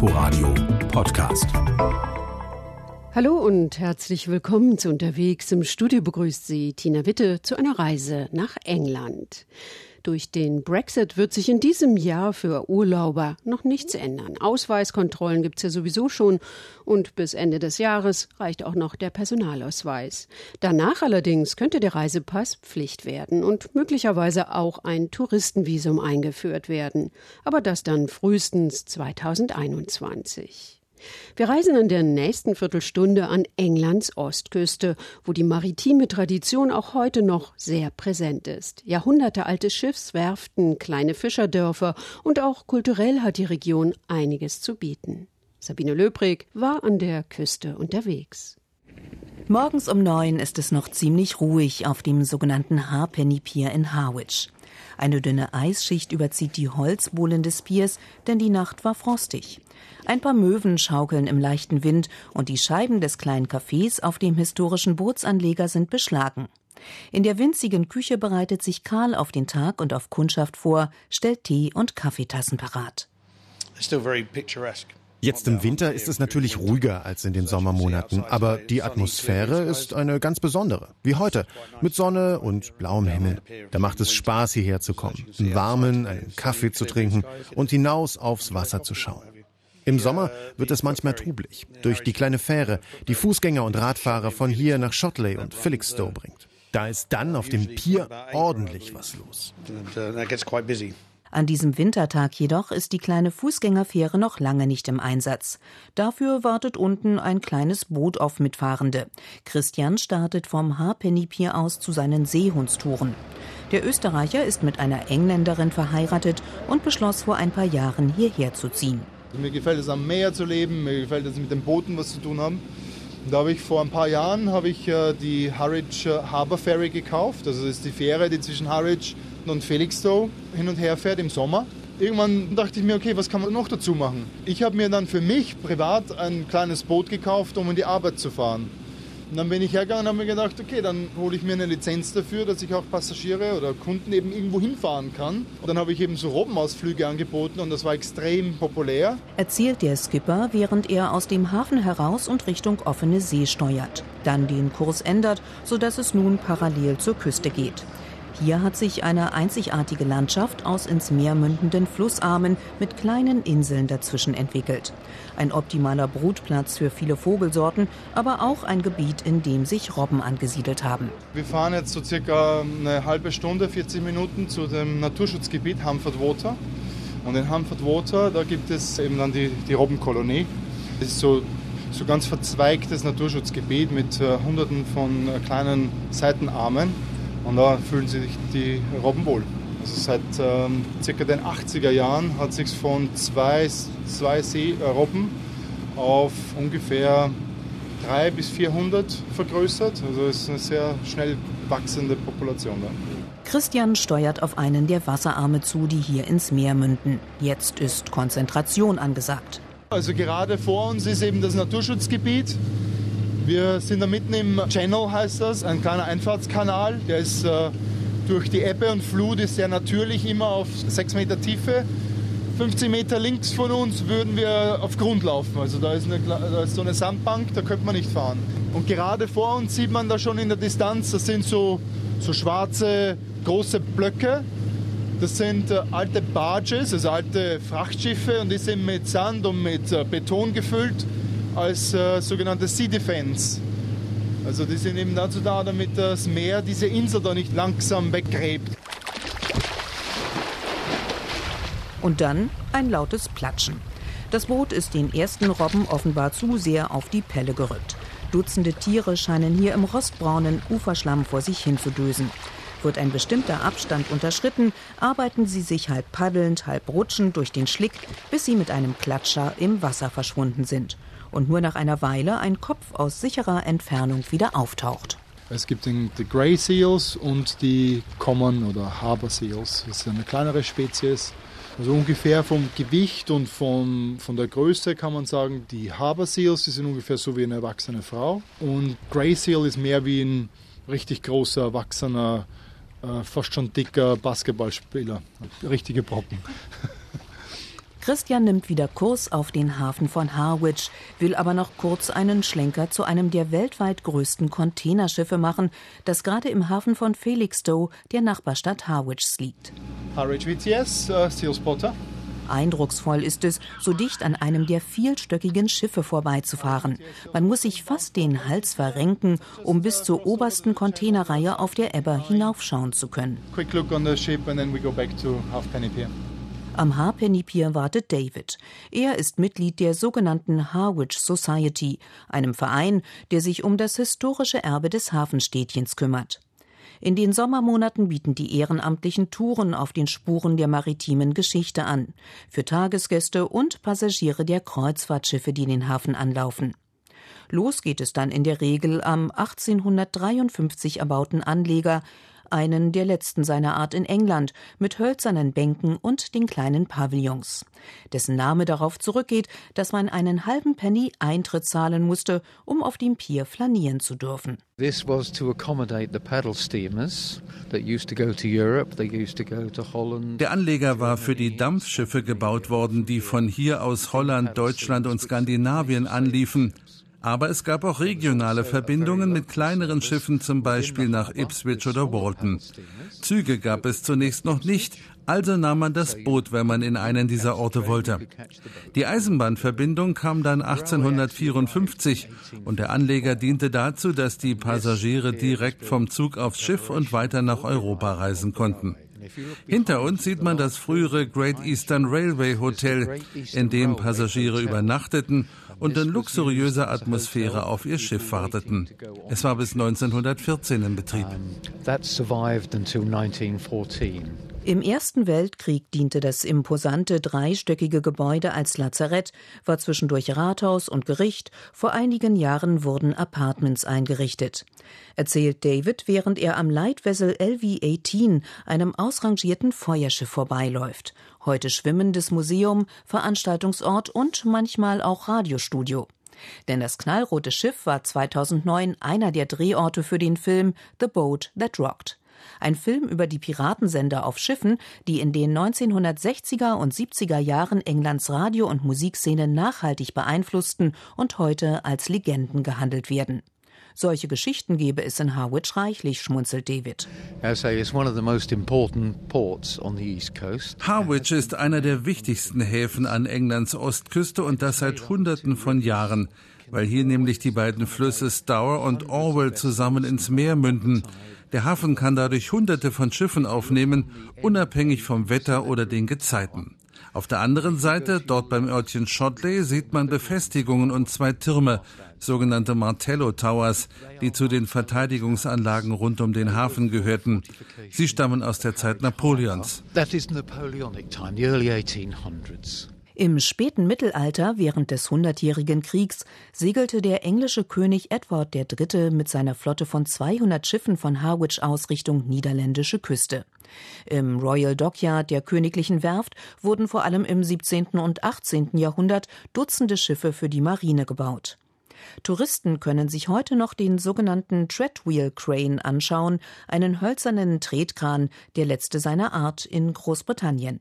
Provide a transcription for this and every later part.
Inforadio Podcast. Hallo und herzlich willkommen zu Unterwegs. Im Studio begrüßt Sie Tina Witte zu einer Reise nach England. Durch den Brexit wird sich in diesem Jahr für Urlauber noch nichts ändern. Ausweiskontrollen gibt es ja sowieso schon und bis Ende des Jahres reicht auch noch der Personalausweis. Danach allerdings könnte der Reisepass Pflicht werden und möglicherweise auch ein Touristenvisum eingeführt werden. Aber das dann frühestens 2021. Wir reisen in der nächsten Viertelstunde an Englands Ostküste, wo die maritime Tradition auch heute noch sehr präsent ist. Jahrhundertealte Schiffswerften, kleine Fischerdörfer und auch kulturell hat die Region einiges zu bieten. Sabine Löbrig war an der Küste unterwegs. Morgens um neun ist es noch ziemlich ruhig auf dem sogenannten Harpenny Pier in Harwich. Eine dünne Eisschicht überzieht die Holzbohlen des Piers, denn die Nacht war frostig. Ein paar Möwen schaukeln im leichten Wind und die Scheiben des kleinen Cafés auf dem historischen Bootsanleger sind beschlagen. In der winzigen Küche bereitet sich Karl auf den Tag und auf Kundschaft vor, stellt Tee und Kaffeetassen parat. Jetzt im Winter ist es natürlich ruhiger als in den Sommermonaten, aber die Atmosphäre ist eine ganz besondere, wie heute, mit Sonne und blauem Himmel. Da macht es Spaß, hierher zu kommen, im Warmen einen Kaffee zu trinken und hinaus aufs Wasser zu schauen. Im Sommer wird es manchmal trubelig, durch die kleine Fähre, die Fußgänger und Radfahrer von hier nach Shotley und Felixstowe bringt. Da ist dann auf dem Pier ordentlich was los. An diesem Wintertag jedoch ist die kleine Fußgängerfähre noch lange nicht im Einsatz. Dafür wartet unten ein kleines Boot auf Mitfahrende. Christian startet vom Harpenny Pier aus zu seinen Seehundstouren. Der Österreicher ist mit einer Engländerin verheiratet und beschloss vor ein paar Jahren hierher zu ziehen. Mir gefällt es am Meer zu leben, mir gefällt es mit den Booten was zu tun haben. Und da habe ich vor ein paar Jahren habe ich äh, die Harwich äh, Harbour Ferry gekauft. Also das ist die Fähre, die zwischen Harwich und Felixstowe hin und her fährt im Sommer. Irgendwann dachte ich mir, okay, was kann man noch dazu machen? Ich habe mir dann für mich privat ein kleines Boot gekauft, um in die Arbeit zu fahren. Und dann bin ich hergegangen und habe mir gedacht, okay, dann hole ich mir eine Lizenz dafür, dass ich auch Passagiere oder Kunden eben irgendwo hinfahren kann. Und dann habe ich eben so Robbenausflüge angeboten und das war extrem populär. Erzählt der Skipper, während er aus dem Hafen heraus und Richtung offene See steuert. Dann den Kurs ändert, sodass es nun parallel zur Küste geht. Hier hat sich eine einzigartige Landschaft aus ins Meer mündenden Flussarmen mit kleinen Inseln dazwischen entwickelt. Ein optimaler Brutplatz für viele Vogelsorten, aber auch ein Gebiet, in dem sich Robben angesiedelt haben. Wir fahren jetzt so circa eine halbe Stunde, 40 Minuten zu dem Naturschutzgebiet Hamford Water. Und in Hamford Water, da gibt es eben dann die, die Robbenkolonie. Das ist so so ganz verzweigtes Naturschutzgebiet mit äh, hunderten von äh, kleinen Seitenarmen. Und da fühlen sich die Robben wohl. Also seit ähm, ca. den 80er Jahren hat sich von zwei, zwei Seerobben auf ungefähr 300 bis 400 vergrößert. Also es ist eine sehr schnell wachsende Population da. Christian steuert auf einen der Wasserarme zu, die hier ins Meer münden. Jetzt ist Konzentration angesagt. Also gerade vor uns ist eben das Naturschutzgebiet. Wir sind da mitten im Channel, heißt das, ein kleiner Einfahrtskanal. Der ist äh, durch die Ebbe und Flut ist sehr natürlich immer auf 6 Meter Tiefe. 50 Meter links von uns würden wir auf Grund laufen. Also da ist, eine, da ist so eine Sandbank, da könnte man nicht fahren. Und gerade vor uns sieht man da schon in der Distanz, das sind so, so schwarze große Blöcke. Das sind äh, alte Barges, also alte Frachtschiffe und die sind mit Sand und mit äh, Beton gefüllt als äh, sogenannte Sea Defense. Also die sind eben dazu da, damit das Meer diese Insel da nicht langsam weggräbt. Und dann ein lautes Platschen. Das Boot ist den ersten Robben offenbar zu sehr auf die Pelle gerückt. Dutzende Tiere scheinen hier im rostbraunen Uferschlamm vor sich hin zu dösen. Wird ein bestimmter Abstand unterschritten, arbeiten sie sich halb paddelnd, halb rutschend durch den Schlick, bis sie mit einem Klatscher im Wasser verschwunden sind und nur nach einer Weile ein Kopf aus sicherer Entfernung wieder auftaucht. Es gibt die Grey Seals und die Common oder Harbor Seals. Das ist eine kleinere Spezies. Also ungefähr vom Gewicht und vom, von der Größe kann man sagen, die Harbor Seals die sind ungefähr so wie eine erwachsene Frau. Und Grey Seal ist mehr wie ein richtig großer, erwachsener, äh, fast schon dicker Basketballspieler. Richtige Brocken. Christian nimmt wieder Kurs auf den Hafen von Harwich, will aber noch kurz einen Schlenker zu einem der weltweit größten Containerschiffe machen, das gerade im Hafen von Felixstowe, der Nachbarstadt Harwich, liegt. Harwich VTS, uh, Steel Spotter. Eindrucksvoll ist es, so dicht an einem der vielstöckigen Schiffe vorbeizufahren. Man muss sich fast den Hals verrenken, um bis zur obersten Containerreihe auf der Ebber hinaufschauen zu können. Am Harpenny Pier wartet David. Er ist Mitglied der sogenannten Harwich Society, einem Verein, der sich um das historische Erbe des Hafenstädtchens kümmert. In den Sommermonaten bieten die Ehrenamtlichen Touren auf den Spuren der maritimen Geschichte an, für Tagesgäste und Passagiere der Kreuzfahrtschiffe, die den Hafen anlaufen. Los geht es dann in der Regel am 1853 erbauten Anleger, einen der letzten seiner Art in England, mit hölzernen Bänken und den kleinen Pavillons, dessen Name darauf zurückgeht, dass man einen halben Penny Eintritt zahlen musste, um auf dem Pier flanieren zu dürfen. This was to accommodate the paddle steamers that used to go to Europe, they used to go to Holland. Der Anleger war für die Dampfschiffe gebaut worden, die von hier aus Holland, Deutschland und Skandinavien anliefen. Aber es gab auch regionale Verbindungen mit kleineren Schiffen, zum Beispiel nach Ipswich oder Walton. Züge gab es zunächst noch nicht, also nahm man das Boot, wenn man in einen dieser Orte wollte. Die Eisenbahnverbindung kam dann 1854 und der Anleger diente dazu, dass die Passagiere direkt vom Zug aufs Schiff und weiter nach Europa reisen konnten. Hinter uns sieht man das frühere Great Eastern Railway Hotel, in dem Passagiere übernachteten und in luxuriöser Atmosphäre auf ihr Schiff warteten. Es war bis 1914 in Betrieb. Im Ersten Weltkrieg diente das imposante dreistöckige Gebäude als Lazarett, war zwischendurch Rathaus und Gericht, vor einigen Jahren wurden Apartments eingerichtet. Erzählt David, während er am Leitwessel LV-18, einem ausrangierten Feuerschiff, vorbeiläuft. Heute schwimmendes Museum, Veranstaltungsort und manchmal auch Radiostudio. Denn das knallrote Schiff war 2009 einer der Drehorte für den Film The Boat That Rocked. Ein Film über die Piratensender auf Schiffen, die in den 1960er und 70er Jahren Englands Radio- und Musikszene nachhaltig beeinflussten und heute als Legenden gehandelt werden. Solche Geschichten gebe es in Harwich reichlich, schmunzelt David. Harwich ist einer der wichtigsten Häfen an Englands Ostküste und das seit Hunderten von Jahren, weil hier nämlich die beiden Flüsse Stour und Orwell zusammen ins Meer münden. Der Hafen kann dadurch Hunderte von Schiffen aufnehmen, unabhängig vom Wetter oder den Gezeiten. Auf der anderen Seite, dort beim Örtchen Shotley, sieht man Befestigungen und zwei Türme, sogenannte Martello Towers, die zu den Verteidigungsanlagen rund um den Hafen gehörten. Sie stammen aus der Zeit Napoleons. Im späten Mittelalter, während des Hundertjährigen Kriegs, segelte der englische König Edward III. mit seiner Flotte von 200 Schiffen von Harwich aus Richtung niederländische Küste. Im Royal Dockyard der königlichen Werft wurden vor allem im 17. und 18. Jahrhundert Dutzende Schiffe für die Marine gebaut. Touristen können sich heute noch den sogenannten Treadwheel Crane anschauen, einen hölzernen Tretkran, der letzte seiner Art in Großbritannien.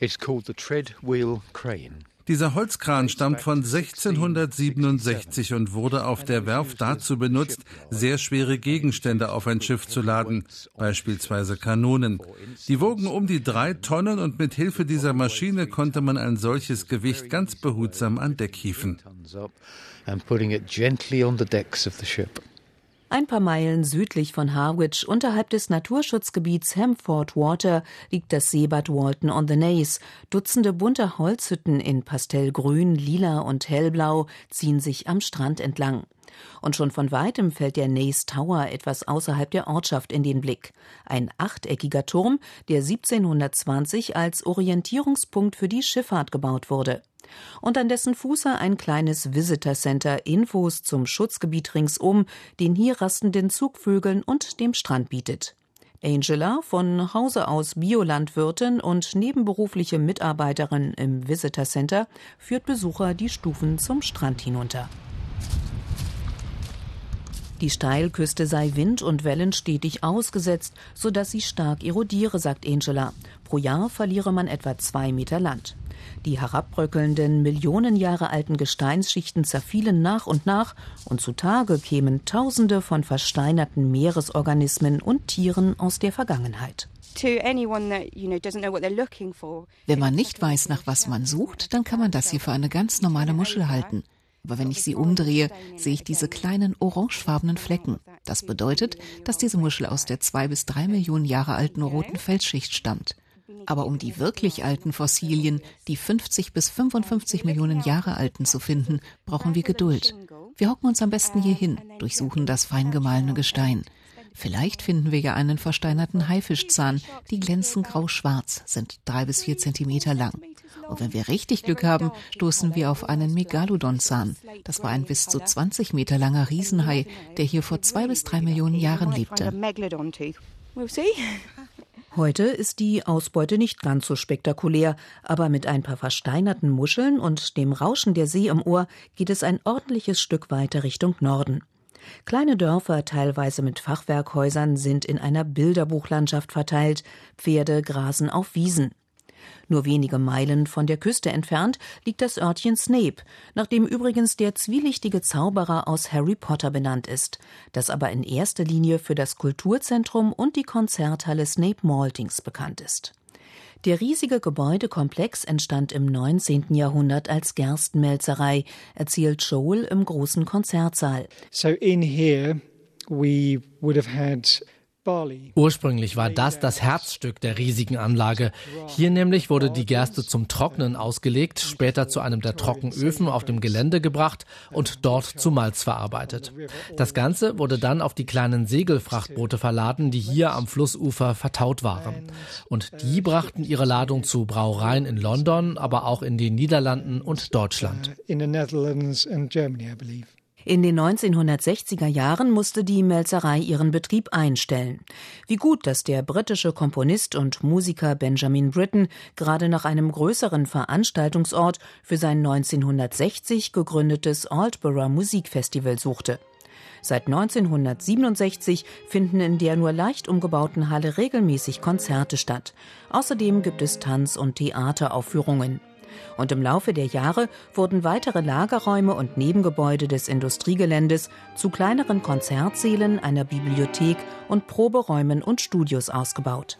It's called the Treadwheel Crane. Dieser Holzkran stammt von 1667 und wurde auf der Werft dazu benutzt, sehr schwere Gegenstände auf ein Schiff zu laden, beispielsweise Kanonen. Die wogen um die drei Tonnen und mit Hilfe dieser Maschine konnte man ein solches Gewicht ganz behutsam an Deck hieven. Ein paar Meilen südlich von Harwich, unterhalb des Naturschutzgebiets Hamford Water, liegt das Seebad Walton on the Naze. Dutzende bunter Holzhütten in Pastellgrün, Lila und Hellblau ziehen sich am Strand entlang. Und schon von weitem fällt der Naze Tower etwas außerhalb der Ortschaft in den Blick. Ein achteckiger Turm, der 1720 als Orientierungspunkt für die Schifffahrt gebaut wurde und an dessen Fuße ein kleines Visitor Center Infos zum Schutzgebiet ringsum, den hier rastenden Zugvögeln und dem Strand bietet. Angela, von Hause aus Biolandwirtin und nebenberufliche Mitarbeiterin im Visitor Center, führt Besucher die Stufen zum Strand hinunter. Die Steilküste sei Wind und Wellen stetig ausgesetzt, sodass sie stark erodiere, sagt Angela. Pro Jahr verliere man etwa zwei Meter Land. Die herabbröckelnden, Millionen Jahre alten Gesteinsschichten zerfielen nach und nach und zutage kämen Tausende von versteinerten Meeresorganismen und Tieren aus der Vergangenheit. Wenn man nicht weiß, nach was man sucht, dann kann man das hier für eine ganz normale Muschel halten. Aber wenn ich sie umdrehe, sehe ich diese kleinen orangefarbenen Flecken. Das bedeutet, dass diese Muschel aus der zwei bis drei Millionen Jahre alten roten Felsschicht stammt. Aber um die wirklich alten Fossilien, die 50 bis 55 Millionen Jahre alten zu finden, brauchen wir Geduld. Wir hocken uns am besten hier hin, durchsuchen das fein gemahlene Gestein. Vielleicht finden wir ja einen versteinerten Haifischzahn. Die glänzen grau-schwarz, sind drei bis vier Zentimeter lang. Und wenn wir richtig Glück haben, stoßen wir auf einen Megalodon-Zahn. Das war ein bis zu 20 Meter langer Riesenhai, der hier vor zwei bis drei Millionen Jahren lebte. Heute ist die Ausbeute nicht ganz so spektakulär, aber mit ein paar versteinerten Muscheln und dem Rauschen der See im Ohr geht es ein ordentliches Stück weiter Richtung Norden. Kleine Dörfer, teilweise mit Fachwerkhäusern, sind in einer Bilderbuchlandschaft verteilt, Pferde grasen auf Wiesen. Nur wenige Meilen von der Küste entfernt liegt das Örtchen Snape, nach dem übrigens der zwielichtige Zauberer aus Harry Potter benannt ist, das aber in erster Linie für das Kulturzentrum und die Konzerthalle Snape Maltings bekannt ist. Der riesige Gebäudekomplex entstand im 19. Jahrhundert als Gerstenmelzerei, erzählt Joel im großen Konzertsaal. So in here we would have had Ursprünglich war das das Herzstück der riesigen Anlage. Hier nämlich wurde die Gerste zum Trocknen ausgelegt, später zu einem der Trockenöfen auf dem Gelände gebracht und dort zu Malz verarbeitet. Das Ganze wurde dann auf die kleinen Segelfrachtboote verladen, die hier am Flussufer vertaut waren. Und die brachten ihre Ladung zu Brauereien in London, aber auch in den Niederlanden und Deutschland. In the Netherlands and Germany, I believe. In den 1960er Jahren musste die Melzerei ihren Betrieb einstellen. Wie gut, dass der britische Komponist und Musiker Benjamin Britten gerade nach einem größeren Veranstaltungsort für sein 1960 gegründetes Aldborough Musikfestival suchte. Seit 1967 finden in der nur leicht umgebauten Halle regelmäßig Konzerte statt. Außerdem gibt es Tanz- und Theateraufführungen und im Laufe der Jahre wurden weitere Lagerräume und Nebengebäude des Industriegeländes zu kleineren Konzertsälen, einer Bibliothek und Proberäumen und Studios ausgebaut.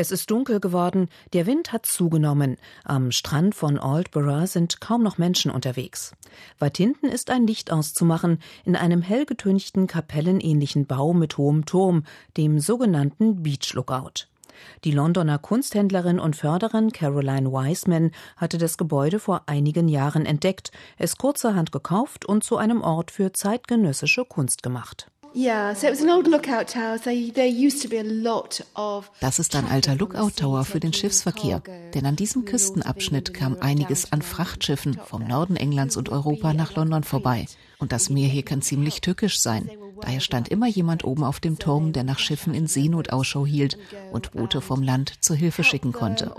Es ist dunkel geworden, der Wind hat zugenommen. Am Strand von Aldborough sind kaum noch Menschen unterwegs. Weit hinten ist ein Licht auszumachen in einem hellgetünchten kapellenähnlichen Bau mit hohem Turm, dem sogenannten Beach Lookout. Die Londoner Kunsthändlerin und Förderin Caroline Wiseman hatte das Gebäude vor einigen Jahren entdeckt, es kurzerhand gekauft und zu einem Ort für zeitgenössische Kunst gemacht. Das ist ein alter Lookout Tower für den Schiffsverkehr, denn an diesem Küstenabschnitt kam einiges an Frachtschiffen vom Norden Englands und Europa nach London vorbei. Und das Meer hier kann ziemlich tückisch sein. Daher stand immer jemand oben auf dem Turm, der nach Schiffen in Seenot Ausschau hielt und Boote vom Land zur Hilfe schicken konnte.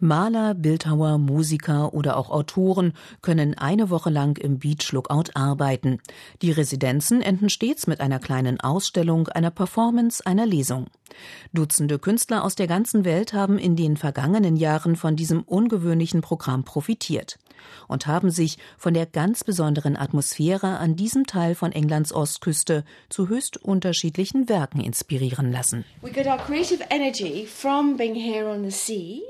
Maler, Bildhauer, Musiker oder auch Autoren können eine Woche lang im Beach Lookout arbeiten. Die Residenzen enden stets mit einer kleinen Ausstellung, einer Performance, einer Lesung. Dutzende Künstler aus der ganzen Welt haben in den vergangenen Jahren von diesem ungewöhnlichen Programm profitiert und haben sich von der ganz besonderen Atmosphäre an diesem Teil von Englands Ostküste zu höchst unterschiedlichen Werken inspirieren lassen.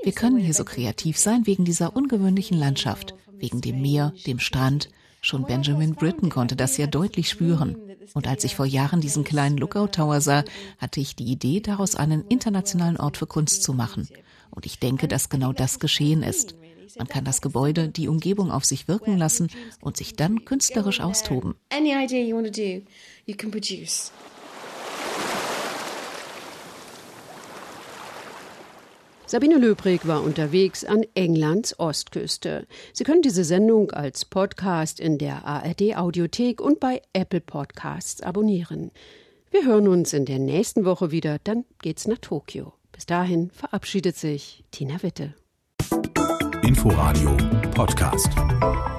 Wir können hier so kreativ sein wegen dieser ungewöhnlichen Landschaft, wegen dem Meer, dem Strand. Schon Benjamin Britten konnte das ja deutlich spüren. Und als ich vor Jahren diesen kleinen Lookout Tower sah, hatte ich die Idee, daraus einen internationalen Ort für Kunst zu machen. Und ich denke, dass genau das geschehen ist. Man kann das Gebäude, die Umgebung auf sich wirken lassen und sich dann künstlerisch austoben. Sabine Löbrig war unterwegs an Englands Ostküste. Sie können diese Sendung als Podcast in der ARD Audiothek und bei Apple Podcasts abonnieren. Wir hören uns in der nächsten Woche wieder, dann geht's nach Tokio. Bis dahin verabschiedet sich Tina Witte. Inforadio Podcast.